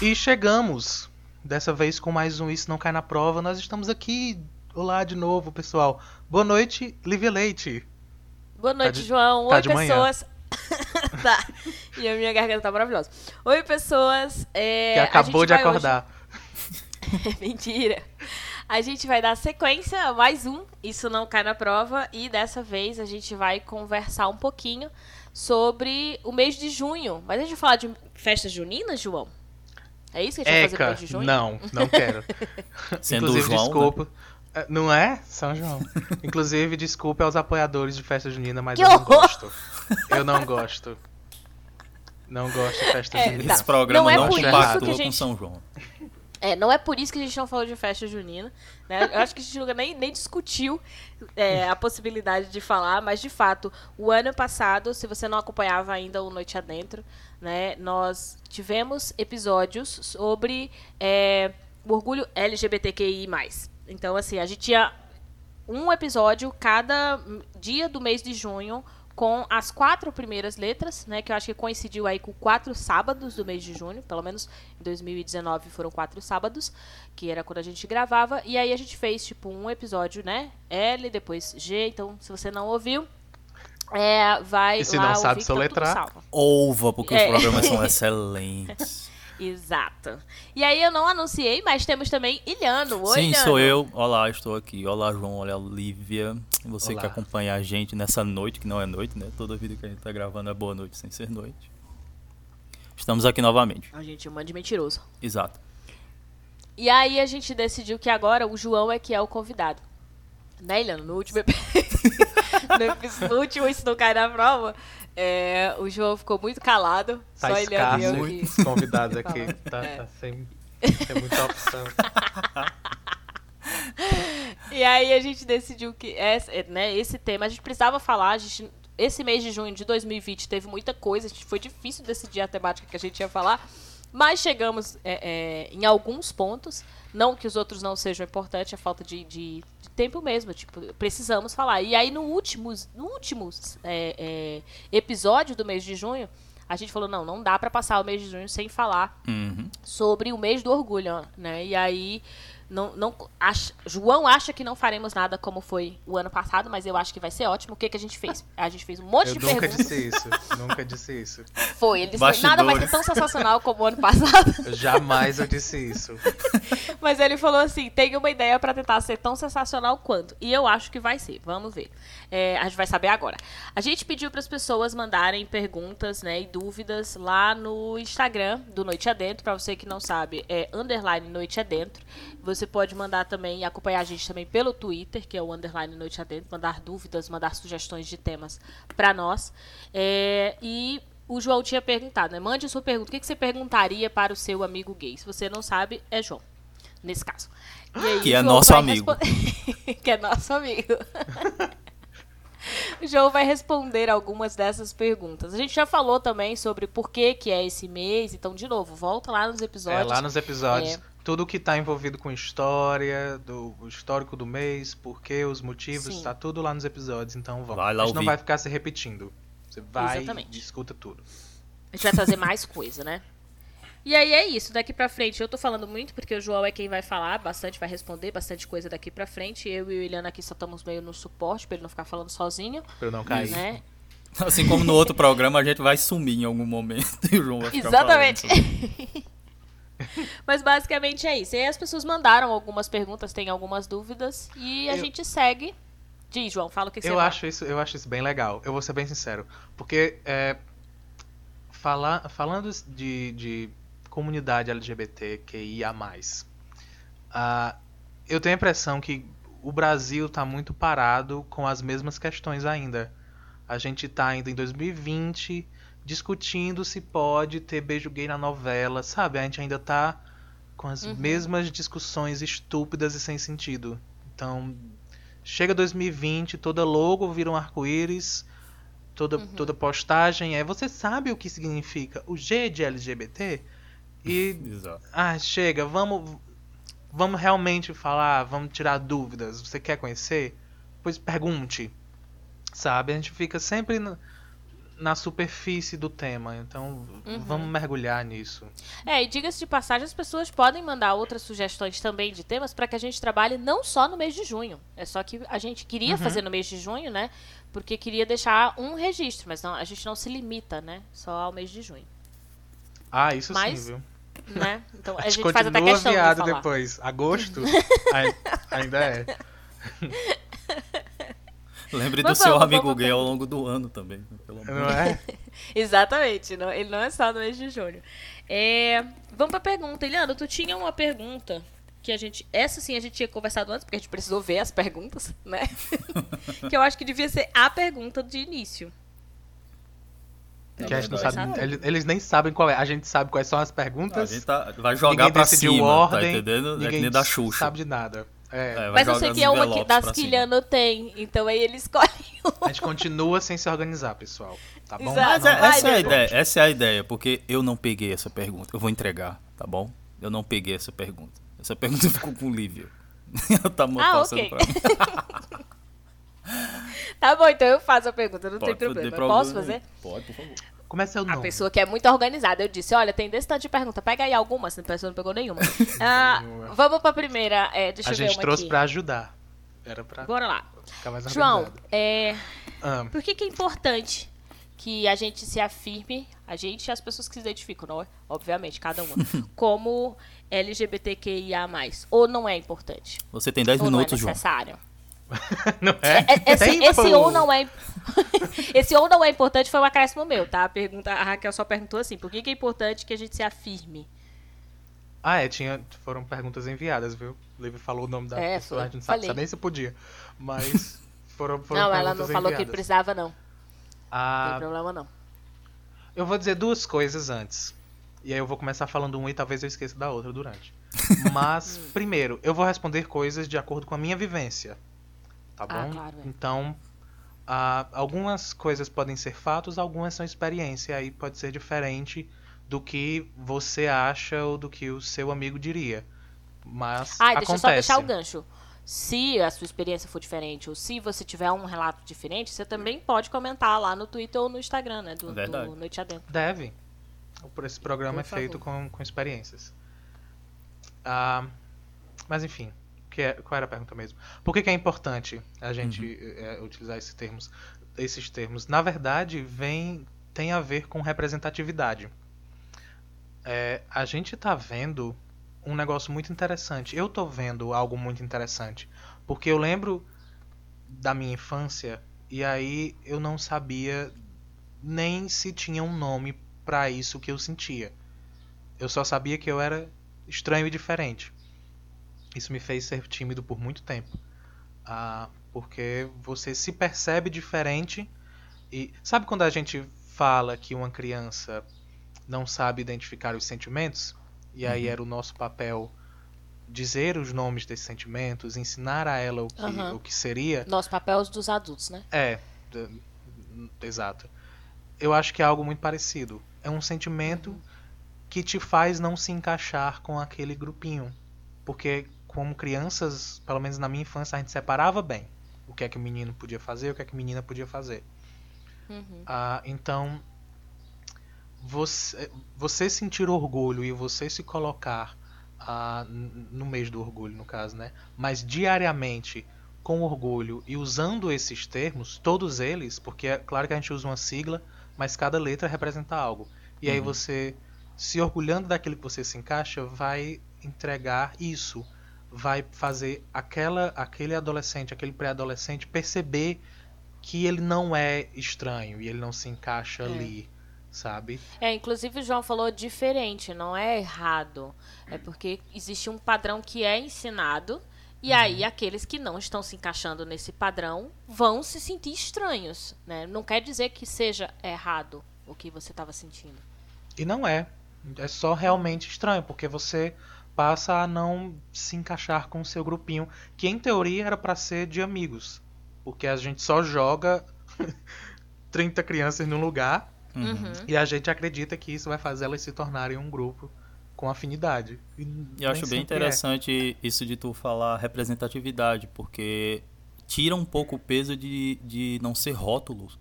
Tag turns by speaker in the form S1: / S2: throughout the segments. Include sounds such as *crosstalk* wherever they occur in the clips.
S1: E chegamos, dessa vez com mais um Isso Não Cai na Prova. Nós estamos aqui. Olá de novo, pessoal. Boa noite, Lívia Leite.
S2: Boa noite,
S1: Tá de-
S2: João.
S1: tá
S2: Oi,
S1: de manhã.
S2: pessoas. *laughs* tá. E a minha garganta tá maravilhosa. Oi, pessoas. É,
S1: que acabou de
S2: vai hoje-
S1: acordar. *laughs*
S2: Mentira. A gente vai dar sequência a mais um Isso Não Cai na Prova. E dessa vez a gente vai conversar um pouquinho sobre o mês de junho. Mas a gente vai falar de festas juninas, João? É isso que a gente vai fazer
S1: Eca,
S2: de junho?
S1: não, não quero. *laughs*
S3: Sendo
S1: Inclusive,
S3: João, né?
S1: desculpa. É, Não é? São João. Inclusive, desculpe aos apoiadores de festa junina, mas
S2: Que
S1: eu não
S2: horror!
S1: gosto. Eu não gosto. Não gosto de festa
S2: É,
S1: junina.
S2: tá.
S3: Esse programa
S2: Não é
S3: não,
S2: por isso
S3: compactua
S2: que a
S3: com
S2: gente-
S3: São João.
S2: É, não é por isso que a gente não falou de festa junina. Né? Eu acho que a gente nunca nem, nem discutiu é, a possibilidade de falar, mas de fato, o ano passado, se você não acompanhava ainda o Noite Adentro, né, nós tivemos episódios sobre é, o orgulho LGBTQI. Então, assim, a gente tinha um episódio cada dia do mês de junho com as quatro primeiras letras, né, que eu acho que coincidiu aí com quatro sábados do mês de junho, pelo menos em 2019 foram quatro sábados, que era quando a gente gravava, e aí a gente fez tipo um episódio, né, L, depois G, então se você não ouviu, é, vai
S1: E se
S2: lá
S1: não sabe
S2: ouvir tá
S1: soletrar?
S2: salvo.
S3: Ouva, porque
S2: É.
S3: os programas são *laughs* excelentes.
S2: Exato. E aí eu não anunciei, mas temos também Ilhano. Oi,
S3: Sim,
S2: Ilhano.
S3: sou eu. Olá, estou aqui. Olá, João. Olá, Lívia. Você
S1: Olá.
S3: que acompanha a gente nessa noite, que não é noite, né? Toda vida que a gente tá gravando é boa noite sem ser noite. Estamos aqui novamente.
S2: A gente chama de mentiroso.
S3: Exato.
S2: E aí a gente decidiu que agora o João é que é o convidado. Né, Ilhano? No último, *laughs* no último Isso Não Cai na Prova, é, o João ficou muito calado.
S1: Tá
S2: só Ilhano e eu
S1: escasso
S2: que...
S1: os convidados *laughs* aqui.
S2: Fala.
S1: Tá,
S2: É.
S1: tá sem, sem muita opção. *laughs*
S2: E aí a gente decidiu que esse, né, esse tema a gente precisava falar. A gente, esse mês de junho de 2020 teve muita coisa, a gente, foi difícil decidir a temática que a gente ia falar. Mas chegamos é, é, em alguns pontos. Não que os outros não sejam importantes, é falta de, de- de tempo mesmo. Tipo, precisamos falar. E aí, no último, no último é, é, episódio do mês de junho, a gente falou: não, não dá pra passar o mês de junho sem falar
S3: Uhum.
S2: sobre o mês do orgulho, né? E aí não, não acha- João acha que não faremos nada como foi o ano passado, mas eu acho que vai ser ótimo. O que, que a gente fez? A gente fez um monte
S1: Eu
S2: de
S1: nunca
S2: perguntas.
S1: disse isso. Nunca disse isso. *laughs*
S2: Foi, ele disse, nada vai ser
S3: Bastidores.
S2: tão sensacional como o ano passado.
S1: Jamais eu disse isso. *laughs*
S2: Mas ele falou assim: tem uma ideia pra tentar ser tão sensacional quanto. E eu acho que vai ser. Vamos ver. É, a gente vai saber agora. A gente pediu para as pessoas mandarem perguntas né, e dúvidas lá no Instagram do Noite Adentro. Pra você que não sabe, é underline Noite Adentro. Você pode mandar também e acompanhar a gente também pelo Twitter, que é o underline Noite Adentro. Mandar dúvidas, mandar sugestões de temas pra nós. É, e o João tinha perguntado, né? Mande a sua pergunta. O que que você perguntaria para o seu amigo gay? Se você não sabe, é João nesse caso. E aí,
S3: Que
S2: o
S3: é
S2: João
S3: nosso amigo. *laughs*
S2: que é nosso amigo. o *laughs* João vai responder algumas dessas perguntas. A gente já falou também sobre por que, que é esse mês, então, de novo, volta lá nos
S1: É,
S2: episódios.
S1: lá nos episódios,
S2: É.
S1: tudo que tá envolvido com história, do o histórico do mês, porquê, os motivos,
S2: Sim.
S1: tá tudo lá nos episódios, então vamos.
S3: Vai lá
S1: a gente não
S3: ouvir.
S1: vai ficar se repetindo. Você vai
S2: Exatamente.
S1: e escuta tudo.
S2: A gente vai trazer mais coisa, né? E aí é isso, daqui pra frente. Eu tô falando muito porque o João é quem vai falar bastante, vai responder bastante coisa daqui pra frente. Eu e o Eliana aqui só estamos meio no suporte pra ele não ficar falando sozinho,
S1: Pra eu não cair.
S2: né?
S3: Assim como no outro programa, a gente vai sumir em algum momento *laughs* e o João vai ficar
S2: Exatamente. *laughs* *laughs* Mas basicamente é isso. E aí as pessoas mandaram algumas perguntas, tem algumas dúvidas. E a
S1: Eu-
S2: gente segue. Diz, João, fala o que, você
S1: Eu acho, isso, eu acho isso bem legal. Eu vou ser bem sincero. Porque é, falar, falando de, de comunidade LGBTQIA+, ah, eu tenho a impressão que o Brasil está muito parado com as mesmas questões ainda. A gente está ainda em 2020 discutindo se pode ter beijo gay na novela, sabe? A gente ainda tá com as
S2: Uhum.
S1: mesmas discussões estúpidas e sem sentido. Então, chega 2020, toda logo vira um arco-íris, toda,
S2: Uhum.
S1: toda postagem é. Você sabe o que significa o G de LGBT? E. *laughs*
S3: Exato.
S1: Ah, chega, vamos. Vamos realmente falar, vamos tirar dúvidas. Você quer conhecer? Pois pergunte. Sabe? A gente fica sempre no- na superfície do tema. Então,
S2: Uhum.
S1: vamos mergulhar nisso.
S2: É, e diga-se de passagem, as pessoas podem mandar outras sugestões também de temas para que a gente trabalhe não só no mês de junho. É só que a gente queria
S1: Uhum.
S2: fazer no mês de junho, né? Porque queria deixar um registro, mas não, a gente não se limita, né? Só ao mês de junho,
S1: Ah, isso
S2: Mas-
S1: sim, viu?
S2: né? Então a,
S1: A gente
S2: gente faz até questão de falar.
S1: depois. Agosto *laughs* ai- ainda é. *laughs*
S3: Lembre
S2: Mas
S3: do seu
S2: vamos,
S3: amigo
S2: vamos
S3: gay ao longo do ano também. né? Pelo amor
S1: Não é? *laughs*
S2: Exatamente, não, ele não é só no mês de junho. É, vamos pra pergunta. Eliana, tu tinha uma pergunta que a gente. Essa sim a gente tinha conversado antes, porque a gente precisou ver as perguntas, né? *laughs* que eu acho que devia ser a pergunta de início.
S1: Que a gente não sabe, eles, eles nem sabem qual é. A gente sabe quais são as
S3: A
S1: perguntas.
S3: gente tá, vai jogar
S1: ninguém
S3: pra
S1: decidiu
S3: cima,
S1: ordem.
S3: tá entendendo? É que
S1: Ninguém
S3: nem da Xuxa.
S1: sabe de nada. É,
S3: É,
S2: Mas eu sei que é uma que, das que. Eliana tem, então aí ele escolhe uma.
S1: A gente continua sem se organizar, pessoal. Tá bom?
S2: Exato.
S3: Mas é- essa é a ideia, essa é a ideia, porque eu não peguei essa pergunta. Eu vou entregar, tá bom? Eu não peguei essa pergunta. Essa pergunta *laughs* ficou com o Lívia. *laughs* Ela tá
S2: Ah,
S3: passando
S2: ok.
S3: pra mim. *laughs*
S2: Tá bom, então eu faço a pergunta, não
S3: Pode,
S2: tem problema. Posso fazer?
S3: Pode, por favor.
S1: Começa o
S2: A
S1: nome.
S2: pessoa que é muito organizada. Eu disse, olha, tem desse tanto de pergunta. Pega aí algumas, a pessoa não pegou nenhuma. *laughs* Ah, vamos pra primeira. É, deixa
S1: A
S2: eu ver
S1: gente
S2: uma
S1: trouxe
S2: aqui.
S1: pra ajudar. Era pra
S2: Bora lá.
S1: ficar mais
S2: João, é,
S1: Ah,
S2: por que, que é importante que a gente se afirme, a gente e as pessoas que se identificam, não é? obviamente, cada uma, *laughs* como LGBTQIA+, ou não é importante?
S3: Você tem 10
S2: ou não é
S3: minutos, João. *laughs*
S1: não é?
S2: É- Esse,
S1: Tempo!
S2: esse ou não é *laughs* esse ou não é importante foi um acréscimo meu, tá? A, pergunta, a Raquel só perguntou assim, por que, que é importante que a gente se afirme?
S1: Ah, é, tinha, foram perguntas enviadas, viu? O Livre falou o nome da
S2: É,
S1: pessoa,
S2: foi.
S1: a gente não sabe, sabe nem se podia. Mas *laughs* foram, foram
S2: não, ela não falou que precisava, não. Não
S1: Ah,
S2: tem problema, não.
S1: eu vou dizer duas coisas antes. E aí eu vou começar falando uma e talvez eu esqueça da outra durante. Mas, primeiro, eu vou responder coisas de acordo com a minha vivência. Tá
S2: Ah,
S1: bom?
S2: claro, é.
S1: Então, ah, algumas coisas podem ser fatos, algumas são experiência. Aí pode ser diferente do que você acha ou do que o seu amigo diria. Mas
S2: Ah, deixa eu
S1: acontece.
S2: só deixar o gancho. Se a sua experiência for diferente, ou se você tiver um relato diferente, você também pode comentar lá no Twitter ou no Instagram, né? Do,
S3: Verdade.
S2: do Noite Adentro.
S1: Deve. Por Esse programa
S2: Por
S1: é feito com, com experiências. Ah, mas enfim, que é- qual era a pergunta mesmo? Por que, que é importante a gente eh, utilizar esses termos? Esses termos, na verdade, vem tem a ver com representatividade. É, a gente está vendo um negócio muito interessante. Eu tô vendo algo muito interessante, porque eu lembro da minha infância e aí eu não sabia nem se tinha um nome pra isso que eu sentia. Eu só sabia que eu era estranho e diferente. Isso me fez ser tímido por muito tempo. Ah, porque você se percebe diferente e sabe quando a gente fala que uma criança não sabe identificar os sentimentos? E aí
S3: Uhum.
S1: era o nosso papel dizer os nomes desses sentimentos, ensinar a ela o que,
S2: Aham.
S1: o que seria.
S2: Nosso papel é os dos adultos, né?
S1: É, exato. Eu acho que é algo muito parecido. É um sentimento que te faz não se encaixar com aquele grupinho. Porque, como crianças, pelo menos na minha infância, a gente separava bem o que é que o menino podia fazer o que é que a menina podia fazer.
S2: Uhum.
S1: Ah, então, você, você sentir orgulho e você se colocar ah, no mês do orgulho, no caso, né? Mas diariamente com orgulho e usando esses termos, todos eles, porque é claro que a gente usa uma sigla, mas cada letra representa algo. E aí
S3: Uhum.
S1: você, se orgulhando daquilo que você se encaixa, vai entregar isso, vai fazer aquela, aquele adolescente, aquele pré-adolescente perceber que ele não é estranho e ele não se encaixa
S2: É.
S1: ali, sabe?
S2: É, inclusive o João falou diferente, não é errado. É porque existe um padrão que é ensinado. E aí, aqueles que não estão se encaixando nesse padrão vão se sentir estranhos, né? Não quer dizer que seja errado o que você estava sentindo.
S1: E não é. É só realmente estranho, porque você passa a não se encaixar com o seu grupinho, que em teoria era pra ser de amigos. Porque a gente só joga *laughs* 30 crianças num lugar
S3: Uhum.
S2: Uhum.
S1: e a gente acredita que isso vai fazer elas se tornarem um grupo com afinidade. E
S3: eu acho bem
S1: é.
S3: interessante isso de tu falar representatividade, porque tira um pouco o peso de, de não ser rótulos.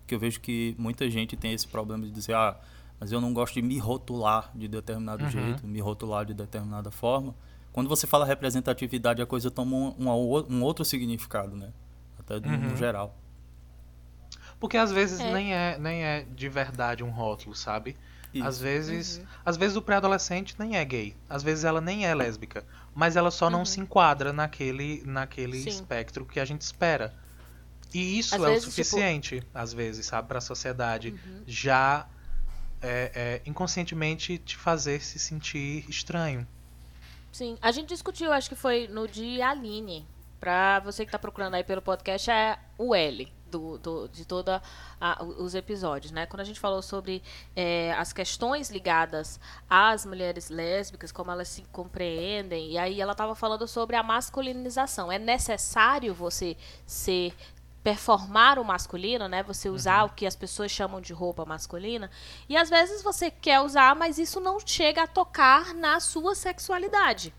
S3: porque eu vejo que muita gente tem esse problema de dizer, ah, mas eu não gosto de me rotular de determinado
S1: Uhum.
S3: jeito, me rotular de determinada forma. Quando você fala representatividade, a coisa toma um, um, um outro significado, né? Até no,
S1: Uhum.
S3: geral.
S1: Porque às vezes
S2: É.
S1: nem é nem é de verdade um rótulo, sabe?
S3: Isso.
S1: Às vezes,
S2: Uhum.
S1: às vezes o pré-adolescente nem é gay, às vezes ela nem é lésbica, mas ela só não
S2: Uhum.
S1: se enquadra naquele naquele
S2: Sim.
S1: espectro que a gente espera. E isso
S2: Às
S1: é
S2: vezes,
S1: o
S2: tipo-
S1: suficiente, às vezes, sabe, para a sociedade
S2: Uhum.
S1: já é, é, inconscientemente te fazer se sentir estranho.
S2: Sim, a gente discutiu, acho que foi no de Aline. Pra você que tá procurando aí pelo podcast, é o L do, do- de todos os episódios, né? Quando a gente falou sobre é, as questões ligadas às mulheres lésbicas, como elas se compreendem, e aí ela tava falando sobre a masculinização. É necessário você ser performar o masculino, né? Você usar o que as pessoas chamam de roupa masculina. E às vezes você quer usar, mas isso não chega a tocar na sua sexualidade.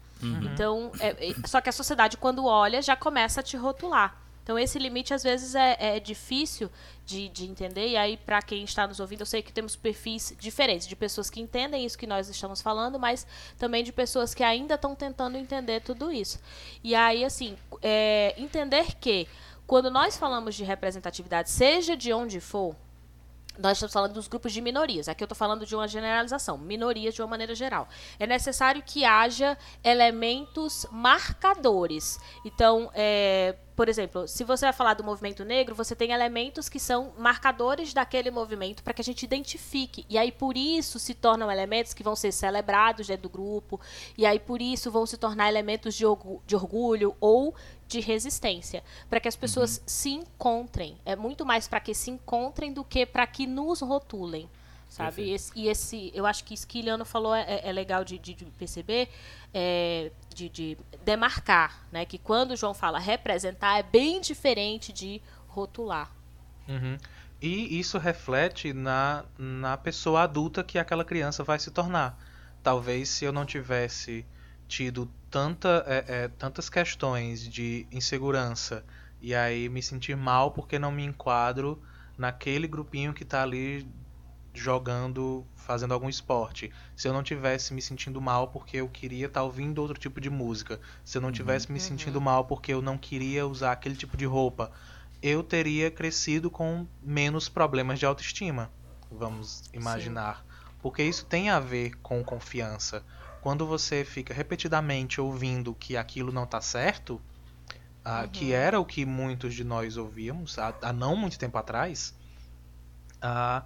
S2: Então, é- é- só que a sociedade, quando olha, já começa a te rotular. Então, esse limite, às vezes, é, é difícil de, de entender. E aí, para quem está nos ouvindo, eu sei que temos perfis diferentes de pessoas que entendem isso que nós estamos falando, mas também de pessoas que ainda estão tentando entender tudo isso. E aí, assim, é, entender que quando nós falamos de representatividade, seja de onde for, nós estamos falando dos grupos de minorias. Aqui eu estou falando de uma generalização, minorias de uma maneira geral. É necessário que haja elementos marcadores. Então, é, por exemplo, se você vai falar do movimento negro, você tem elementos que são marcadores daquele movimento para que a gente identifique. E aí, por isso, se tornam elementos que vão ser celebrados dentro do grupo. E aí, por isso, vão se tornar elementos de, de orgulho ou de resistência, para que as pessoas se encontrem. É muito mais para que se encontrem do que para que nos rotulem, sabe?
S3: Perfeito.
S2: Esse- e esse, eu acho que isso que Iliano falou é, é legal de, de- de perceber, é, de, de demarcar, né? Que quando o João fala representar é bem diferente de rotular.
S1: Uhum. E isso reflete na, na pessoa adulta que aquela criança vai se tornar. Talvez se eu não tivesse tido tanta, é, é, tantas questões de insegurança e aí me sentir mal porque não me enquadro naquele grupinho que tá ali jogando, fazendo algum esporte. Se eu não tivesse me sentindo mal porque eu queria estar ouvindo outro tipo de música. Se eu não tivesse me sentindo mal porque eu não queria usar aquele tipo de roupa. Eu teria crescido com menos problemas de autoestima, vamos imaginar. Porque isso tem a ver com confiança. Quando você fica repetidamente ouvindo que aquilo não tá certo, ah, que era o que muitos de nós ouvíamos há, há não muito tempo atrás, ah,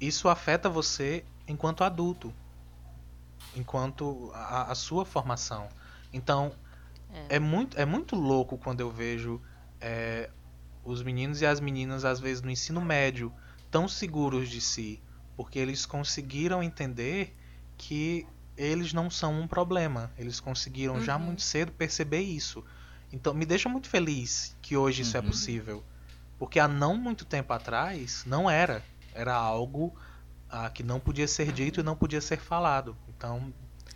S1: isso afeta você enquanto adulto, enquanto a, a sua formação. Então, é. muito, é muito louco quando eu vejo é, os meninos e as meninas, às vezes no ensino médio, tão seguros de si, porque eles conseguiram entender que eles não são um problema. Eles conseguiram
S2: Uhum.
S1: já muito cedo perceber isso. Então, me deixa muito feliz que hoje isso é
S3: Uhum.
S1: possível. Porque há não muito tempo atrás, não era. Era algo ah, que não podia ser dito e não podia ser falado. Então,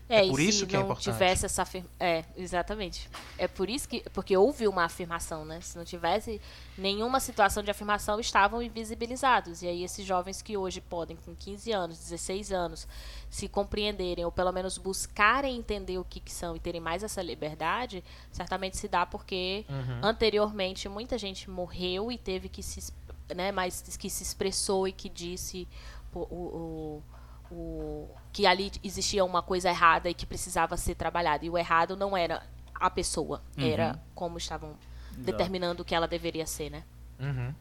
S1: É
S2: e
S1: por
S2: se
S1: isso que é
S2: não
S1: importante.
S2: tivesse essa afirma... É, exatamente. É por isso que. Porque houve uma afirmação, né? Se não tivesse nenhuma situação de afirmação, estavam invisibilizados. E aí, esses jovens que hoje podem, com 15 anos, 16 anos, se compreenderem, ou pelo menos buscarem entender o que, que são e terem mais essa liberdade, certamente se dá porque
S1: Uhum.
S2: anteriormente muita gente morreu e teve que se. Né, mas que se expressou e que disse o- o, o, que ali existia uma coisa errada e que precisava ser trabalhada. E o errado não era a pessoa,
S3: Uhum.
S2: era como estavam determinando o que ela deveria ser, né?
S1: Uhum.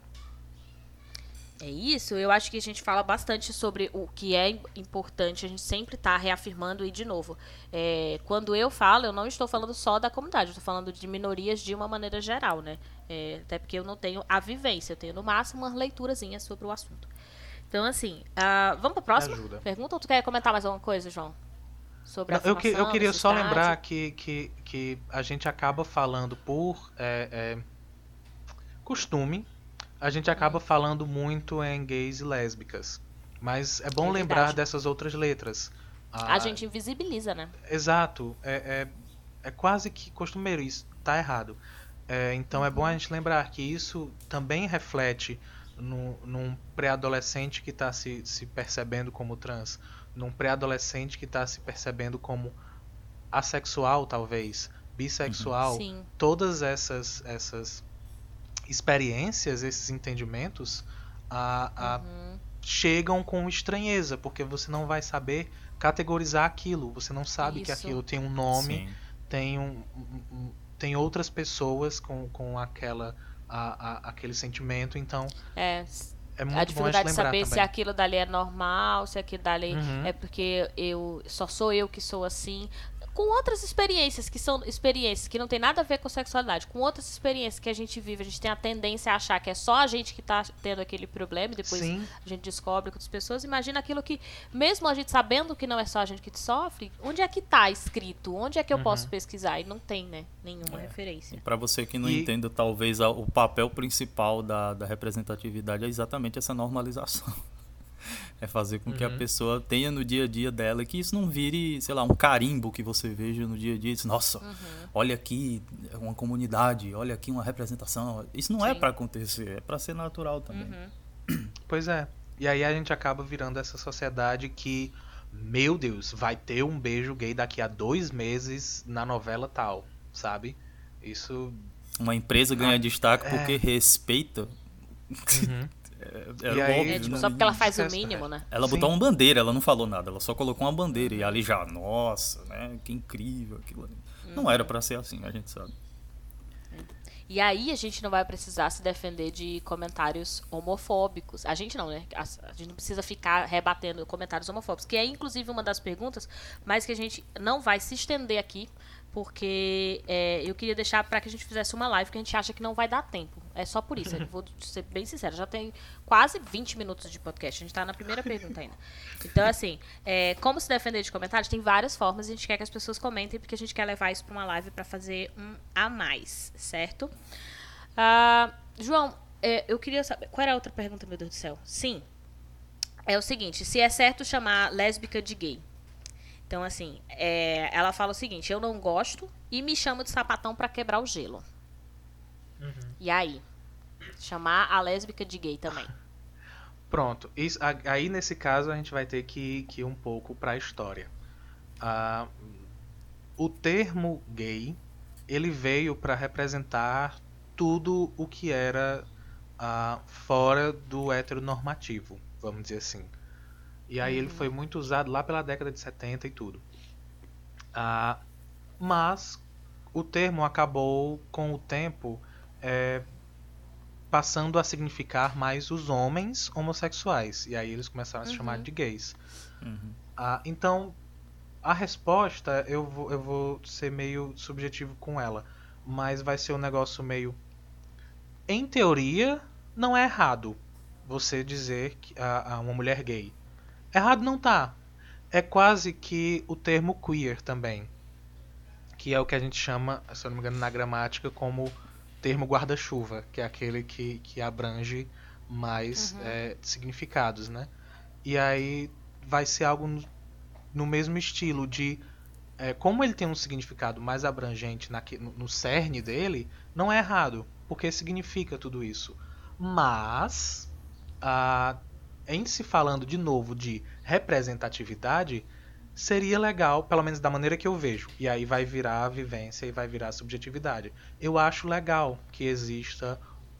S2: É isso, eu acho que a gente fala bastante sobre o que é im- importante, a gente sempre está reafirmando e de novo. é, quando eu falo, eu não estou falando só da comunidade, eu estou falando de minorias de uma maneira geral, né? É, até porque eu não tenho a vivência, eu tenho no máximo uma leiturazinha sobre o assunto. Então, assim, ah, vamos para a próxima
S1: ajuda.
S2: pergunta ou tu quer comentar mais alguma coisa, João? Sobre a
S1: Não, eu, que- eu queria só lembrar que, que, que a gente acaba falando por é, é, costume, a gente acaba falando muito em gays e lésbicas. Mas é bom
S2: É
S1: lembrar dessas outras letras.
S2: A gente invisibiliza, né?
S1: Exato. É, é, é quase que costumeiro, isso tá errado. É, então é bom a gente lembrar que isso também reflete num, num pré-adolescente que está se, se percebendo como trans, num pré-adolescente que está se percebendo como assexual, talvez, bissexual,
S2: Sim.
S1: todas essas essas experiências, esses entendimentos, a, a-
S2: Uhum.
S1: chegam com estranheza, porque você não vai saber categorizar aquilo, você não sabe que
S2: Isso.
S1: aquilo tem um nome,
S3: Sim.
S1: tem um- tem outras pessoas com, com aquela a- a- aquele sentimento, então
S2: É,
S1: é muito bom a
S2: dificuldade
S1: gente
S2: de saber se
S1: também.
S2: aquilo dali é normal, se aquilo dali
S1: Uhum.
S2: é porque eu só sou eu que sou assim. Com outras experiências que são experiências que não tem nada a ver com sexualidade, com outras experiências que a gente vive, a gente tem a tendência a achar que é só a gente que tá tendo aquele problema e depois
S1: Sim,
S2: a gente descobre com outras pessoas. Imagina aquilo que, mesmo a gente sabendo que não é só a gente que sofre, onde é que tá escrito? Onde é que eu
S1: Uhum.
S2: posso pesquisar? E não tem, né? Nenhuma
S3: É.
S2: referência.
S3: E para você que não
S1: E-
S3: entenda, talvez o papel principal da, da representatividade é exatamente essa normalização. É fazer com que a
S1: Uhum.
S3: pessoa tenha no dia a dia dela, que isso não vire, sei lá, um carimbo que você veja no dia a dia. e diz, Nossa,
S2: Uhum.
S3: olha aqui uma comunidade, olha aqui uma representação. Isso não é
S2: Sim.
S3: para acontecer, é para ser natural também.
S2: Uhum. *clears throat*
S1: pois é. E aí a gente acaba virando essa sociedade que, meu Deus, vai ter um beijo gay daqui a dois meses na novela tal, sabe? Isso.
S3: Uma empresa ganha destaque
S1: é.
S3: porque respeita.
S1: Uhum. *laughs*
S3: É,
S1: E
S3: era
S1: aí,
S3: óbvio,
S2: É, tipo,
S3: né?
S2: só porque ela faz o mínimo, né?
S3: Ela
S1: Sim.
S3: botou uma bandeira, ela não falou nada, ela só colocou uma bandeira e ali já, nossa, né? Que incrível aquilo ali. Não era pra ser assim, a gente sabe.
S2: E aí a gente não vai precisar se defender de comentários homofóbicos. A gente não, né? A, a gente não precisa ficar rebatendo comentários homofóbicos, que é inclusive uma das perguntas, mas que a gente não vai se estender aqui, porque é, eu queria deixar para que a gente fizesse uma live que a gente acha que não vai dar tempo. É só por isso, vou ser bem sincero. Já tem quase 20 minutos de podcast, a gente tá na primeira pergunta ainda. Então, assim, é, como se defender de comentários? Tem várias formas, a gente quer que as pessoas comentem, porque a gente quer levar isso para uma live para fazer um a mais, certo? Ah, João, é, eu queria saber. Qual era a outra pergunta, meu Deus do céu? Sim. É o seguinte: se é certo chamar lésbica de gay? Então, assim, é, ela fala o seguinte: eu não gosto e me chamo de sapatão para quebrar o gelo. E aí? Chamar a lésbica de gay também.
S1: Pronto. Isso, a- aí nesse caso a gente vai ter que, que ir um pouco pra história. Ah, o termo gay ele veio para representar tudo o que era ah, fora do heteronormativo, vamos dizer assim. E aí ele foi muito usado lá pela década de 70 e tudo. Ah, mas o termo acabou com o tempo é, passando a significar mais os homens homossexuais. E aí eles começaram a se chamar de gays.
S3: Uhum.
S1: Ah, então, a resposta eu vou, eu vou ser meio subjetivo com ela. Mas vai ser um negócio meio. Em teoria, não é errado você dizer que a, a uma mulher gay. Errado não tá. É quase que o termo queer também. Que é o que a gente chama, se eu não me engano, na gramática, como termo guarda-chuva, que é aquele que, que abrange mais é, significados, né? E aí vai ser algo no, no mesmo estilo de é, como ele tem um significado mais abrangente naque- no, no cerne dele, não é errado, porque significa tudo isso. Mas ah, em se falando de novo de representatividade, seria legal, pelo menos da maneira que eu vejo. E aí vai virar a vivência e vai virar a subjetividade. Eu acho legal que exista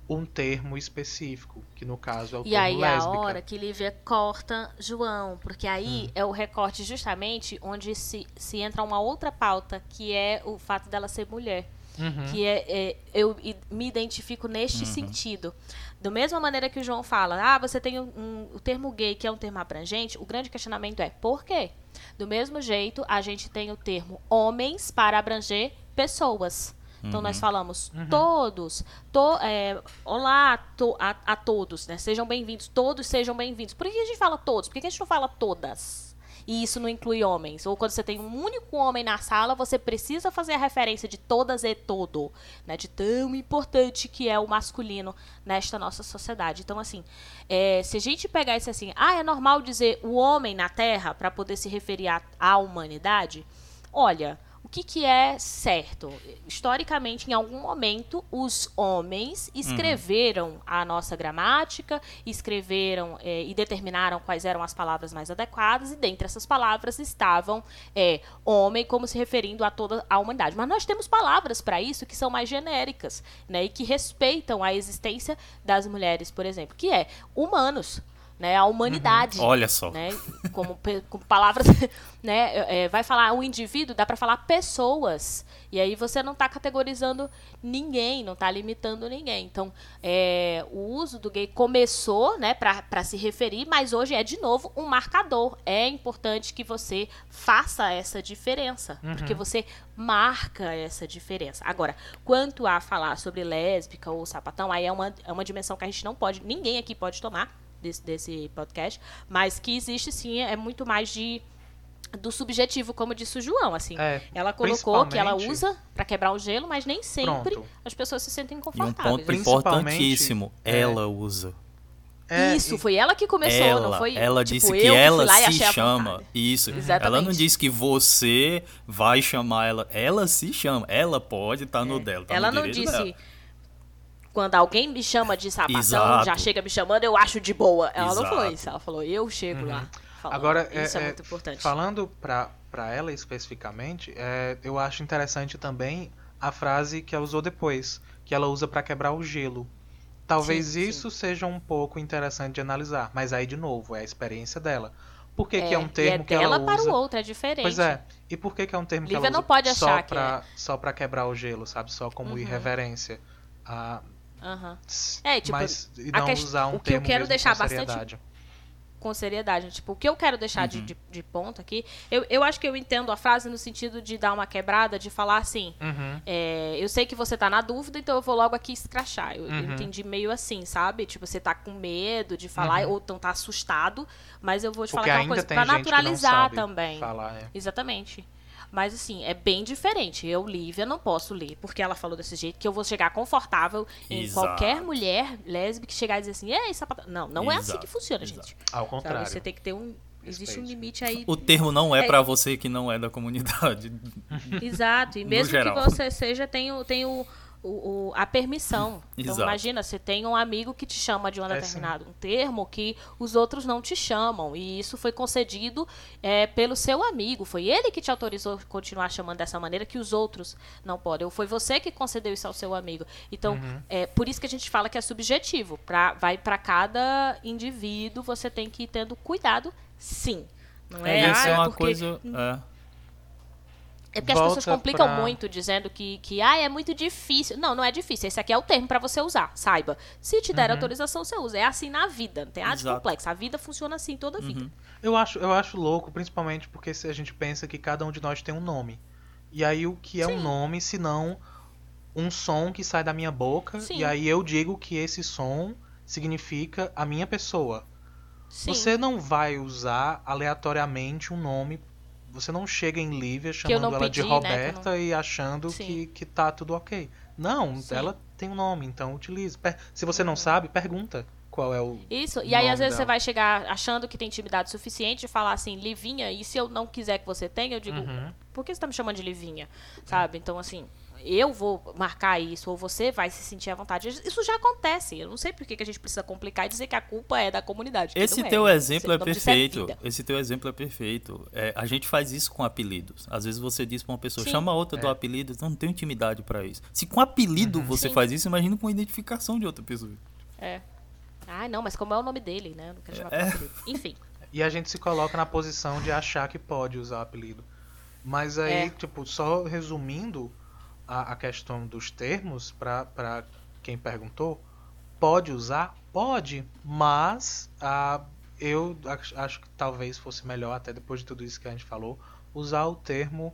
S1: um termo específico, que no caso é o
S2: E
S1: termo
S2: aí
S1: lésbica.
S2: a hora que Lívia corta João, porque aí
S1: Hum.
S2: é o recorte justamente onde se, se entra uma outra pauta, que é o fato dela ser mulher.
S1: Uhum.
S2: Que é, é, eu me identifico neste sentido. Da mesma maneira que o João fala, ah, você tem um, um- o termo gay, que é um termo abrangente, o grande questionamento é por quê? Do mesmo jeito, a gente tem o termo homens para abranger pessoas. Então nós falamos todos, to, é, olá to- a, a todos, né? Sejam bem-vindos, todos sejam bem-vindos. Por que a gente fala todos? Por que a gente não fala todas? E isso não inclui homens. Ou quando você tem um único homem na sala, você precisa fazer a referência de todas e todo, né? De tão importante que é o masculino nesta nossa sociedade. Então, assim, é, se a gente pegar isso assim, ah, é normal dizer o homem na Terra para poder se referir à- à humanidade, olha, o que, que é certo? Historicamente, em algum momento, os homens escreveram a nossa gramática, escreveram eh, e determinaram quais eram as palavras mais adequadas, e dentre essas palavras estavam é, homem, como se referindo a toda a humanidade. Mas nós temos palavras para isso que são mais genéricas, né, e que respeitam a existência das mulheres, por exemplo, que é humanos né, a humanidade.
S3: Uhum. Olha só.
S2: Né, como, com palavras, *laughs* né, é, vai falar o indivíduo, dá para falar pessoas. E aí você não está categorizando ninguém, não está limitando ninguém. Então, é, o uso do gay começou, né, para se referir, mas hoje é de novo um marcador. É importante que você faça essa diferença, uhum. porque você marca essa diferença. Agora, quanto a falar sobre lésbica ou sapatão, aí é uma, é uma dimensão que a gente não pode, ninguém aqui pode tomar desse, desse podcast, mas que existe sim, é muito mais de do subjetivo, como disse o João, assim. É, ela colocou que ela usa para quebrar o gelo, mas nem sempre Pronto. as pessoas se sentem confortáveis.
S3: E um ponto importantíssimo, é, ela usa.
S2: É, Isso, foi ela que começou,
S3: ela,
S2: não foi?
S3: Ela tipo, disse que ela se chama. Isso. Exatamente. Ela não disse que você vai chamar ela. Ela se chama. Ela pode estar tá no é. dela. Tá
S2: ela
S3: não
S2: disse. Dela quando alguém me chama de sapatão, Exato. já chega me chamando, eu acho de boa. Ela Exato. não falou isso, ela falou, eu chego uhum. lá.
S1: Falando. Agora, isso é, é, muito importante. Falando pra, pra ela especificamente, é, eu acho interessante também a frase que ela usou depois, que ela usa para quebrar o gelo. Talvez sim, isso sim. seja um pouco interessante de analisar, mas aí de novo, é a experiência dela. Por que é, que é um termo é que ela usa?
S2: para o outro, é diferente.
S1: Pois é. E por que, que é um termo
S2: Lívia
S1: que ela
S2: usa
S1: não
S2: pode achar
S1: só para é. só para quebrar o gelo, sabe? Só como uhum. irreverência. Ah,
S2: Uhum. É, tipo,
S1: mas e não usar um
S2: o que eu quero deixar
S1: bastante
S2: com seriedade. Tipo, o que eu quero deixar uhum. de, de, de, ponto aqui, eu, eu acho que eu entendo a frase no sentido de dar uma quebrada, de falar assim,
S1: uhum.
S2: é, eu sei que você tá na dúvida, então eu vou logo aqui escrachar. Eu, uhum. eu entendi meio assim, sabe? Tipo, você tá com medo de falar, uhum. ou então tá assustado, mas eu vou te
S1: Porque
S2: falar é uma coisa pra naturalizar
S1: também. Falar, é.
S2: Exatamente. Mas assim, é bem diferente. Eu, Lívia, não posso ler, porque ela falou desse jeito que eu vou chegar confortável em Exato. qualquer mulher lésbica que chegar e dizer assim, ei, sapatão. Não, não Exato. é assim que funciona, Exato. gente.
S1: Ao contrário. Sabe?
S2: Você tem que ter um. Existe um limite aí.
S3: O termo não é, é para você que não é da comunidade.
S2: Exato. E mesmo que você seja, tem o, tem o, o, o, a permissão. *laughs* Então,
S3: Exato.
S2: imagina, você tem um amigo que te chama de um é determinado um termo que os outros não te chamam. E isso foi concedido é, pelo seu amigo. Foi ele que te autorizou a continuar chamando dessa maneira que os outros não podem. Ou foi você que concedeu isso ao seu amigo. Então, uhum. é por isso que a gente fala que é subjetivo. Pra, vai para cada indivíduo, você tem que ir tendo cuidado, sim. Não é,
S3: é isso é
S2: ah,
S3: uma
S2: porque...
S3: coisa. É.
S2: É porque Volta as pessoas complicam pra... muito dizendo que, que ah, é muito difícil. Não, não é difícil. Esse aqui é o termo para você usar, saiba. Se te der uhum. autorização, você usa. É assim na vida, não tem nada de complexo. A vida funciona assim toda a vida. Uhum.
S1: Eu acho, eu acho louco, principalmente porque se a gente pensa que cada um de nós tem um nome. E aí o que é Sim. um nome, se não um som que sai da minha boca, Sim. e aí eu digo que esse som significa a minha pessoa. Sim. Você não vai usar aleatoriamente um nome você não chega em Lívia chamando ela
S2: pedi,
S1: de
S2: né,
S1: Roberta
S2: não...
S1: e achando que, que tá tudo ok. Não, Sim. ela tem um nome, então utilize. Se você não uhum. sabe, pergunta qual é o.
S2: Isso, e aí às vezes dela. você vai chegar achando que tem intimidade suficiente de falar assim, Livinha, e se eu não quiser que você tenha, eu digo, uhum. por que você tá me chamando de Livinha? Sabe? Então, assim, eu vou marcar isso, ou você vai se sentir à vontade. Isso já acontece. Eu não sei por que a gente precisa complicar e dizer que a culpa é da comunidade.
S3: Esse teu é. exemplo é perfeito. É Esse teu exemplo é perfeito. É, a gente faz isso com apelidos. Às vezes você diz pra uma pessoa, Sim. chama outra é. do apelido, não, não tenho intimidade para isso. Se com apelido uhum. você Sim. faz isso, imagina com identificação de outra pessoa.
S2: É. Ah, não, mas como é o nome dele, né? não quero chamar é. apelido. Enfim.
S1: E a gente se coloca na posição de achar que pode usar o apelido. Mas aí, é. tipo, só resumindo, a, a questão dos termos, para quem perguntou, pode usar? Pode, mas a, eu acho que talvez fosse melhor, até depois de tudo isso que a gente falou, usar o termo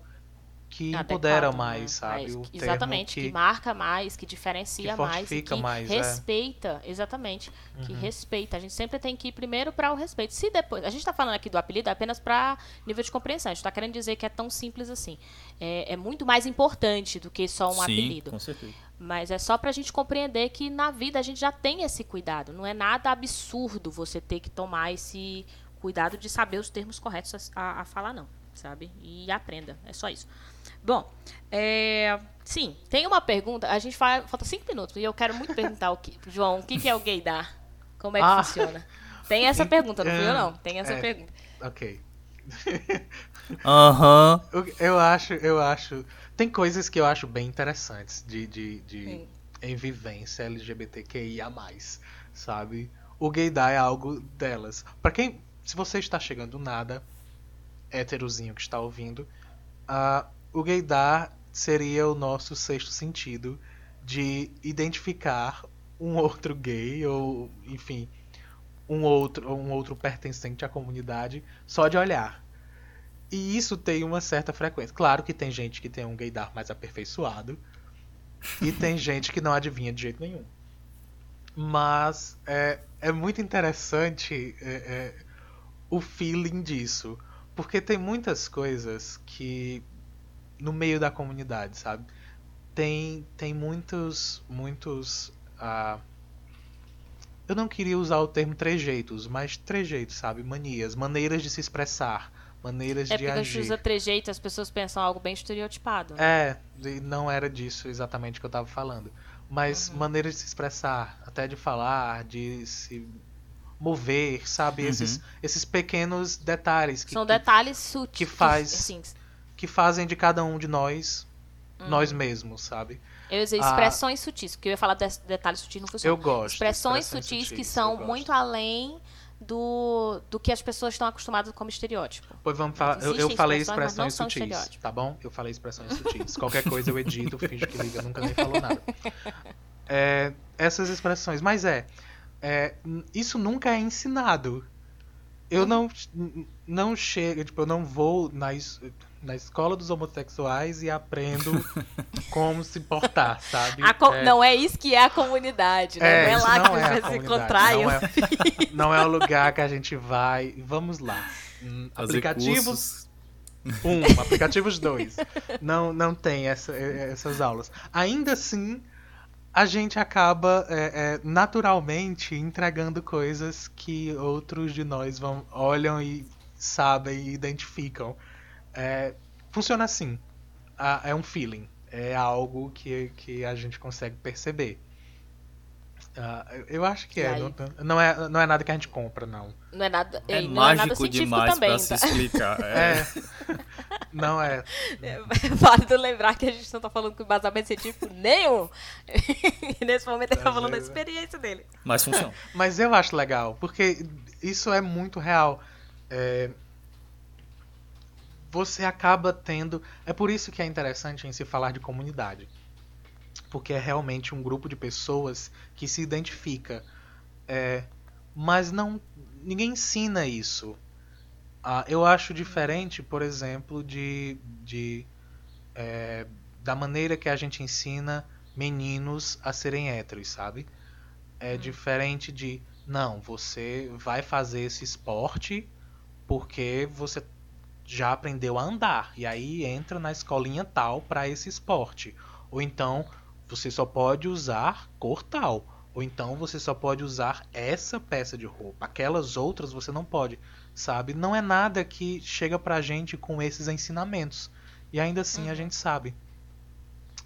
S1: que Adequado, empodera né? mais, sabe?
S2: Mais, exatamente, que, que, marca mais, que diferencia
S1: que
S2: mais,
S1: que mais,
S2: é. respeita, é. exatamente, uhum. que respeita. A gente sempre tem que ir primeiro para o respeito. Se depois, a gente está falando aqui do apelido apenas para nível de compreensão. A gente está querendo dizer que é tão simples assim. É, é, muito mais importante do que só um
S3: Sim,
S2: apelido.
S3: Com certeza.
S2: Mas é só para a gente compreender que na vida a gente já tem esse cuidado. Não é nada absurdo você ter que tomar esse cuidado de saber os termos corretos a, a, a falar, não. sabe? E aprenda. É só isso. Bom, é, sim, tem uma pergunta. A gente fala, falta cinco minutos e eu quero muito perguntar o que, João, o que, que é o gaydar? Como é que ah. funciona? Tem essa *laughs* pergunta, não fui eu não. Tem essa é, pergunta.
S1: Ok. *laughs*
S3: Aham.
S1: uhum. Eu acho, eu acho. Tem coisas que eu acho bem interessantes de, de, de em vivência LGBTQIA, sabe? O gaydar é algo delas. Para quem. Se você está chegando nada, héterozinho que está ouvindo, uh, o gaydar seria o nosso sexto sentido de identificar um outro gay ou, enfim, um outro, um outro pertencente à comunidade só de olhar. E isso tem uma certa frequência. Claro que tem gente que tem um gaydar mais aperfeiçoado e tem *laughs* gente que não adivinha de jeito nenhum. Mas é, é muito interessante é, é, o feeling disso. Porque tem muitas coisas que. No meio da comunidade, sabe? Tem, tem muitos. muitos. Uh, eu não queria usar o termo trejeitos, mas trejeitos, sabe? Manias, maneiras de se expressar, maneiras
S2: é
S1: de agir. É
S2: porque quando usa trejeito, as pessoas pensam algo bem estereotipado. Né?
S1: É, não era disso exatamente que eu estava falando. Mas uhum. maneiras de se expressar, até de falar, de se mover, sabe? Uhum. Esses, esses pequenos detalhes. Que,
S2: São detalhes sutis.
S1: Que, faz, assim, que fazem de cada um de nós, uhum. nós mesmos, sabe?
S2: Eu usei ah, expressões ah, sutis, porque eu ia falar de detalhes sutis não funciona.
S1: Eu gosto.
S2: Expressões, expressões sutis, sutis, que são muito além do, do que as pessoas estão acostumadas como estereótipo.
S1: Pois vamos falar. Eu, eu falei expressões sutis, tá bom? Eu falei expressões sutis. Qualquer coisa eu edito, finge que liga, nunca nem falou nada. É, essas expressões, mas é, é, isso nunca é ensinado. Eu não não chego, tipo, eu não vou na, na escola dos homossexuais e aprendo *laughs* como se portar, sabe?
S2: Co é... Não é isso que é a comunidade, né? É, não é lá que é você se encontrar.
S1: Não, é, *laughs* não é o lugar que a gente vai. Vamos lá. Hum, aplicativos. Um, aplicativos dois. Não, não tem essa, essas aulas. Ainda assim, a gente acaba é, é, naturalmente entregando coisas que outros de nós vão olham e sabem e identificam. É, funciona assim. é um feeling. É algo que, que a gente consegue perceber. Uh, eu acho que é. Não, não, é. Não é nada que a gente compra, não.
S2: Não é nada.
S3: É
S2: não
S3: mágico
S2: é nada
S3: demais
S2: também,
S3: pra tá? se *laughs* explicar. É.
S1: é. Não é.
S2: é. Válido lembrar que a gente não tá falando com embasamento científico nenhum. *laughs* nesse momento ele tá falando da experiência dele.
S3: Mas funciona.
S1: Mas eu acho legal, porque isso é muito real. É, você acaba tendo. É por isso que é interessante em se falar de comunidade porque é realmente um grupo de pessoas que se identifica. É, mas não ninguém ensina isso. Ah, eu acho diferente, por exemplo, de, de é, da maneira que a gente ensina meninos a serem héteros, sabe? É hum. diferente de não, você vai fazer esse esporte porque você já aprendeu a andar e aí entra na escolinha tal para esse esporte. Ou então você só pode usar cor tal. Ou então você só pode usar essa peça de roupa. Aquelas outras você não pode, sabe? Não é nada que chega pra gente com esses ensinamentos. E ainda assim uhum. a gente sabe.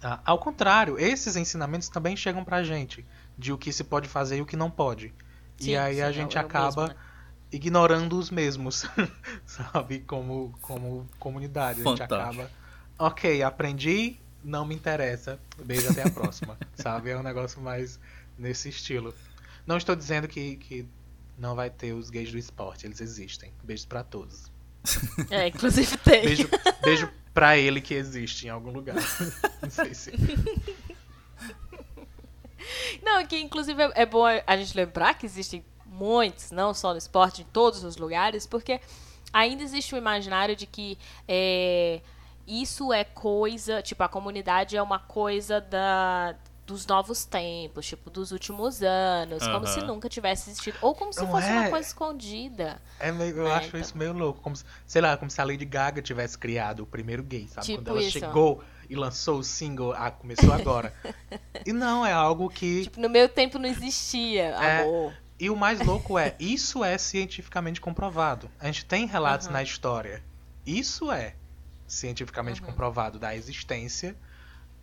S1: Ah, ao contrário, esses ensinamentos também chegam pra gente. De o que se pode fazer e o que não pode. Sim, e aí sim, a gente é acaba mesmo, né? Ignorando os mesmos. *laughs* sabe? Como, como comunidade. Fantástico. A gente acaba. Ok, aprendi, não me interessa. Beijo até a próxima. *laughs* sabe? É um negócio mais nesse estilo. Não estou dizendo que, que não vai ter os gays do esporte, eles existem. Beijos para todos.
S2: É, inclusive tem.
S1: Beijo, beijo pra ele que existe em algum lugar. Não sei se. *laughs*
S2: Não, que inclusive é bom a gente lembrar que existem muitos, não só no esporte, em todos os lugares, porque ainda existe o imaginário de que é, isso é coisa, tipo, a comunidade é uma coisa da dos novos tempos, tipo, dos últimos anos, como se nunca tivesse existido, ou como se Não fosse é... uma coisa escondida.
S1: É meio, eu né? acho então... isso meio louco, como se, sei lá, como se a Lady Gaga tivesse criado o primeiro gay, sabe?
S2: Tipo
S1: Quando ela
S2: isso.
S1: chegou e lançou o single, ah, começou agora. *laughs* e não, é algo que
S2: Tipo, no meu tempo não existia, é... amor.
S1: E o mais louco é, *laughs* isso é cientificamente comprovado. A gente tem relatos uhum. na história Isso é cientificamente uhum. comprovado da existência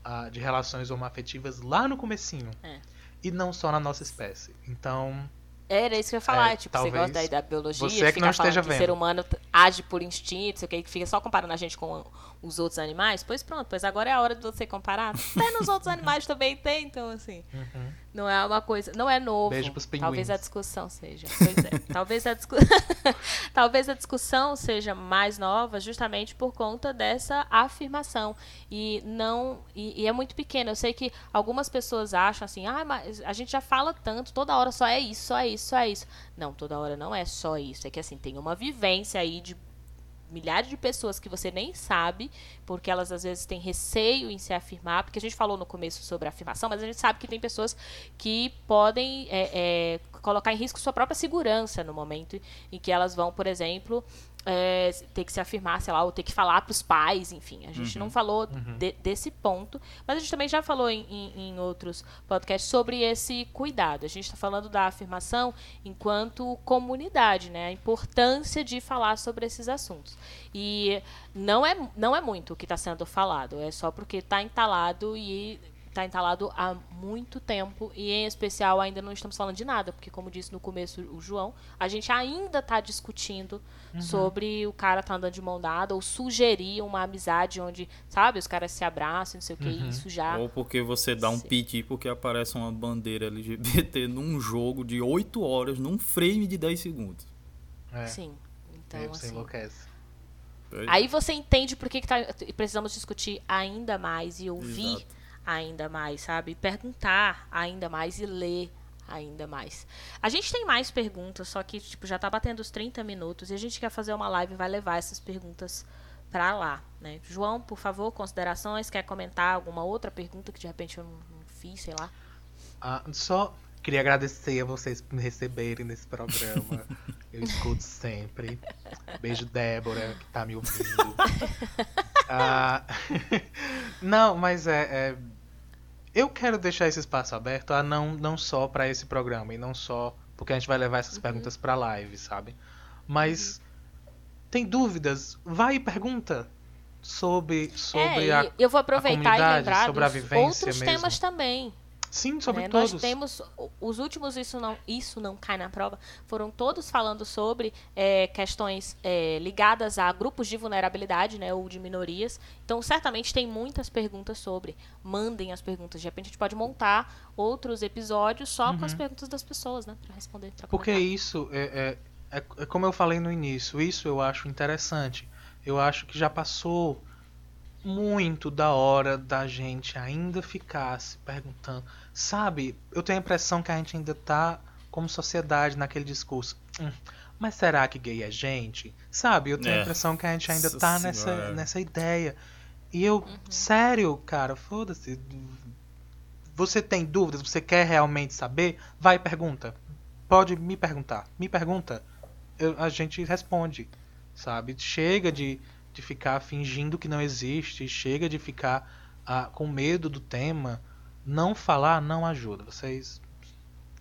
S1: uh, de relações homoafetivas lá no comecinho. É. E não só na nossa espécie. Então,
S2: era isso que eu ia falar, é, tipo, você gosta da, da biologia, você é que não esteja vendo. que o ser humano age por instinto, sei o que, que fica só comparando a gente com os outros animais. Pois pronto, pois agora é a hora de você comparar. Até nos outros *laughs* animais também tem, então assim. Uhum. Não é uma coisa, não é novo.
S1: Beijo pros pinguins.
S2: Talvez a discussão seja. Pois é. *laughs* talvez a discu... *laughs* talvez a discussão seja mais nova justamente por conta dessa afirmação e não e, e é muito pequena. Eu sei que algumas pessoas acham assim: "Ah, mas a gente já fala tanto, toda hora só é isso, só é isso, só é isso". Não, toda hora não é só isso. É que assim, tem uma vivência aí de milhares de pessoas que você nem sabe, porque elas às vezes têm receio em se afirmar, porque a gente falou no começo sobre afirmação, mas a gente sabe que tem pessoas que podem é, é, colocar em risco sua própria segurança no momento em que elas vão, por exemplo, é, ter que se afirmar, sei lá, ou ter que falar para os pais, enfim. A gente uhum. não falou uhum. de, desse ponto, mas a gente também já falou em, em, em outros podcasts sobre esse cuidado. A gente está falando da afirmação enquanto comunidade, né? A importância de falar sobre esses assuntos. E não é, não é muito o que está sendo falado, é só porque está entalado e está entalado há muito tempo e em especial ainda não estamos falando de nada, porque como disse no começo o João, a gente ainda está discutindo uhum. sobre o cara tá andando de mão dada ou sugerir uma amizade onde, sabe, os caras se abraçam, não sei o que, uhum. isso já
S3: Ou porque você dá um piti porque aparece uma bandeira LGBT *laughs* num jogo de 8 horas num frame de 10 segundos.
S2: É. Sim. Então,
S1: Aí você assim, enlouquece.
S2: Aí você entende por que, que tá, precisamos discutir ainda mais e ouvir Exato ainda mais, sabe? Perguntar ainda mais e ler ainda mais. A gente tem mais perguntas, só que tipo, já tá batendo os 30 minutos e a gente quer fazer uma live e vai levar essas perguntas para lá, né? João, por favor, considerações, quer comentar alguma outra pergunta que de repente eu não, não fiz, sei lá?
S1: Ah, só queria agradecer a vocês por me receberem nesse programa. *laughs* eu escuto sempre. Beijo, Débora, que tá me ouvindo. *laughs* ah, *laughs* não, mas é, é eu quero deixar esse espaço aberto a não, não só para esse programa e não só porque a gente vai levar essas uhum. perguntas para live, sabe? Mas uhum. tem dúvidas? Vai e pergunta sobre sobre
S2: é,
S1: a
S2: eu vou aproveitar
S1: e
S2: lembrar
S1: sobre a vivência
S2: outros
S1: mesmo.
S2: temas também.
S1: Sim, sobre né? todos.
S2: Nós temos os últimos isso não isso não cai na prova foram todos falando sobre é, questões é, ligadas a grupos de vulnerabilidade, né, ou de minorias. Então certamente tem muitas perguntas sobre. Mandem as perguntas. De repente a gente pode montar outros episódios só uhum. com as uhum. perguntas das pessoas, né, para responder. Pra
S1: Porque isso é, é, é, é como eu falei no início. Isso eu acho interessante. Eu acho que já passou muito da hora da gente ainda ficar se perguntando. Sabe, eu tenho a impressão que a gente ainda tá, como sociedade, naquele discurso. Hum, mas será que gay é gente? Sabe, eu tenho é. a impressão que a gente ainda Nossa tá nessa, nessa ideia. E eu, uhum. sério, cara, foda-se. Você tem dúvidas? Você quer realmente saber? Vai e pergunta. Pode me perguntar. Me pergunta. Eu, a gente responde. Sabe? Chega de de ficar fingindo que não existe, chega de ficar ah, com medo do tema. Não falar não ajuda. Vocês,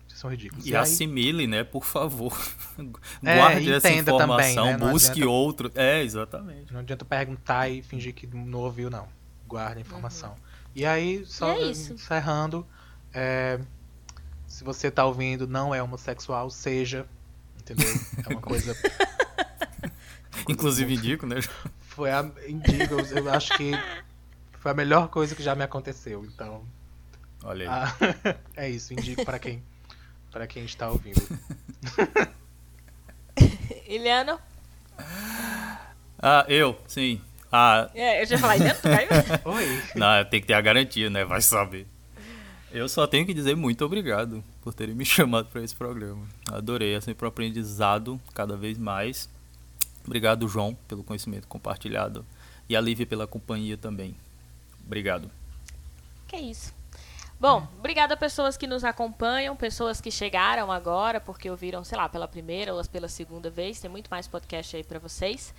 S1: vocês são ridículos.
S3: E, e assimile, né? Por favor. *laughs* É, Guarde essa informação, também, né? busque adianta, outro. É, exatamente.
S1: Não adianta perguntar e fingir que não ouviu, não. Guarde a informação. Uhum. E aí, só
S2: e é
S1: encerrando, é, se você está ouvindo, não é homossexual, seja. Entendeu? É uma coisa. *laughs*
S3: Inclusive indico, né?
S1: Foi a indigo, eu acho que foi a melhor coisa que já me aconteceu, então.
S3: Olha aí.
S1: Ah, *laughs* é isso, indico para quem para quem está ouvindo. *laughs*
S2: Iliano?
S3: Ah, eu, sim. Ah,
S2: é, eu já falei dentro, caiu? *laughs*
S1: Oi.
S3: Não, tem que ter a garantia, né? Vai saber. Eu só tenho que dizer muito obrigado por terem me chamado para esse programa. Adorei, é sempre um aprendizado cada vez mais. Obrigado, João, pelo conhecimento compartilhado. E a Lívia pela companhia também. Obrigado.
S2: Que isso. Bom, obrigada a pessoas que nos acompanham, pessoas que chegaram agora porque ouviram, sei lá, pela primeira ou pela segunda vez. Tem muito mais podcast aí para vocês.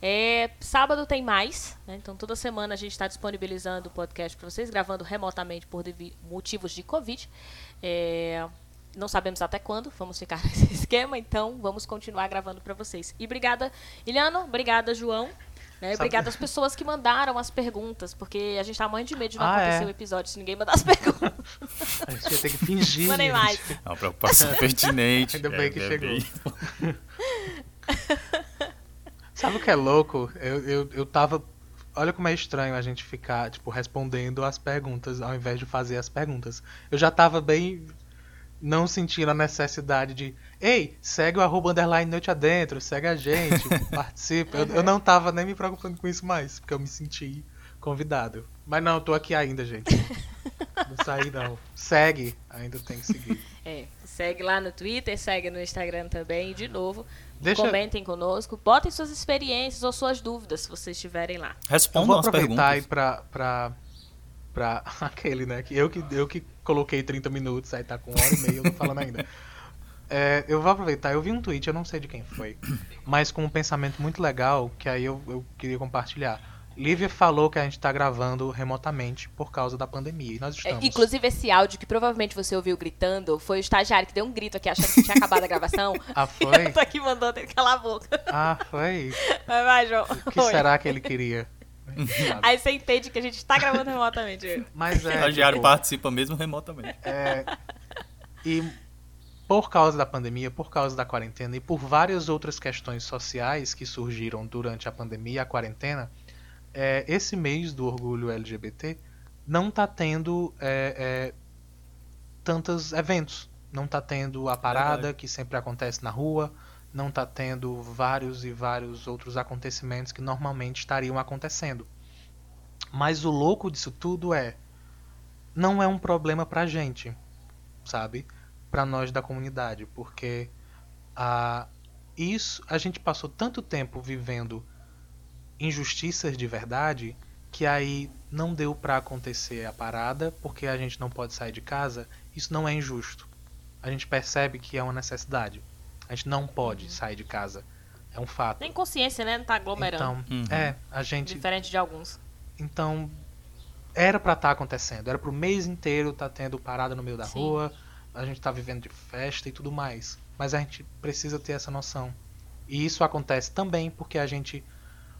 S2: É, sábado tem mais, né? então toda semana a gente está disponibilizando o podcast para vocês, gravando remotamente por motivos de Covid. É, não sabemos até quando vamos ficar *laughs* nesse esquema, então vamos continuar gravando para vocês. E obrigada, Iliano, obrigada, João. Né? Obrigada às pessoas que mandaram as perguntas, porque a gente tá muito de medo de não ah, acontecer o é? episódio se ninguém mandar as *laughs* perguntas.
S1: A gente ia ter que fingir.
S2: Mandem mais.
S3: É uma preocupação *laughs* pertinente.
S1: Ainda bem é, que é chegou. Bem... Sabe o que é louco? Eu, eu, eu tava. Olha como é estranho a gente ficar, tipo, respondendo as perguntas ao invés de fazer as perguntas. Eu já tava bem. Não sentindo a necessidade de. Ei, segue o arroba underline noite adentro, segue a gente, *laughs* participa. Eu, eu não tava nem me preocupando com isso mais, porque eu me senti convidado. Mas não, eu tô aqui ainda, gente. *laughs* Não saí não. Segue, ainda tem que seguir.
S2: É, segue lá no Twitter, segue no Instagram também, de novo. Deixa... Comentem conosco, botem suas experiências ou suas dúvidas se vocês estiverem lá.
S1: Respondam as perguntas. Vou aproveitar aí pra, pra, pra *laughs* aquele, né? Que eu, que eu que coloquei 30 minutos, aí tá com hora e meia, eu tô falando ainda. *laughs* É, eu vou aproveitar, eu vi um tweet, eu não sei de quem foi, mas com um pensamento muito legal que aí eu, eu queria compartilhar. Lívia falou que a gente está gravando remotamente por causa da pandemia. E nós é, estamos.
S2: É, inclusive, esse áudio que provavelmente você ouviu gritando foi o estagiário que deu um grito aqui achando que tinha acabado a gravação. *laughs*
S1: ah, foi?
S2: eu tô aqui mandando ele calar a boca.
S1: Ah, foi?
S2: Vai, vai, João.
S1: O que será que ele queria?
S2: Aí você entende que a gente está gravando remotamente.
S3: Mas é. O estagiário tipo, participa mesmo remotamente.
S1: É. E por causa da pandemia, por causa da quarentena e por várias outras questões sociais que surgiram durante a pandemia e a quarentena é, esse mês do orgulho LGBT não está tendo é, é, tantos eventos. Não está tendo a parada que sempre acontece na rua, não está tendo vários e vários outros acontecimentos que normalmente estariam acontecendo. Mas o louco disso tudo é não é um problema pra gente, sabe? Para nós da comunidade, porque a isso a gente passou tanto tempo vivendo injustiças de verdade que aí não deu para acontecer a parada porque a gente não pode sair de casa, isso não é injusto. A gente percebe que é uma necessidade. A gente não pode uhum. sair de casa. É um fato.
S2: Tem consciência, né? Não tá aglomerando.
S1: Então, uhum. é, a gente
S2: diferente de alguns.
S1: Então, era para estar tá acontecendo, era pro mês inteiro tá tendo parada no meio da Sim. rua, a gente tá vivendo de festa e tudo mais. Mas a gente precisa ter essa noção. E isso acontece também porque a gente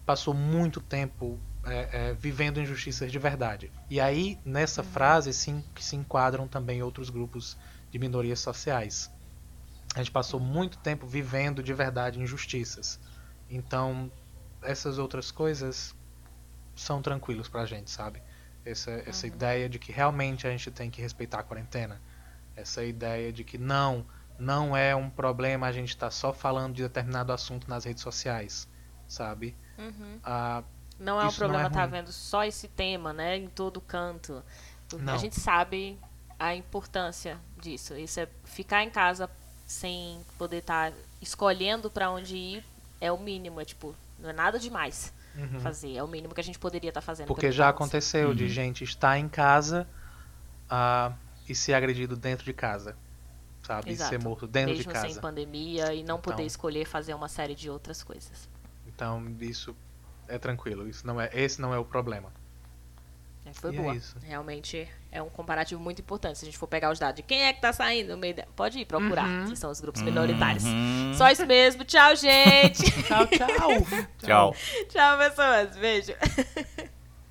S1: passou muito tempo é, é, vivendo injustiças de verdade. E aí, nessa uhum. frase, sim, que se enquadram também outros grupos de minorias sociais. A gente passou muito tempo vivendo de verdade injustiças. Então, essas outras coisas são tranquilos pra gente, sabe? Essa, essa uhum. ideia de que realmente a gente tem que respeitar a quarentena. Essa ideia de que não, não é um problema a gente estar tá só falando de determinado assunto nas redes sociais, sabe?
S2: Uhum. Ah, não é um problema estar é tá vendo só esse tema, né, em todo canto. Não. A gente sabe a importância disso. Isso é ficar em casa sem poder estar tá escolhendo para onde ir é o mínimo, é tipo, não é nada demais uhum. fazer, é o mínimo que a gente poderia estar tá fazendo.
S1: Porque já aconteceu uhum. de gente estar em casa uh, e ser agredido dentro de casa. Sabe? Exato. E ser morto dentro
S2: Mesmo
S1: de casa.
S2: sem pandemia e não então, poder escolher fazer uma série de outras coisas.
S1: Então isso é tranquilo, isso não é, esse não é o problema.
S2: É, foi e é boa. É Realmente é um comparativo muito importante. Se a gente for pegar os dados de quem é que tá saindo no meio. De... Pode ir procurar, uhum. que são os grupos minoritários. Uhum. Só isso mesmo. Tchau, gente.
S1: tchau, tchau. *laughs*
S3: tchau.
S2: Tchau, pessoas. Beijo. *laughs*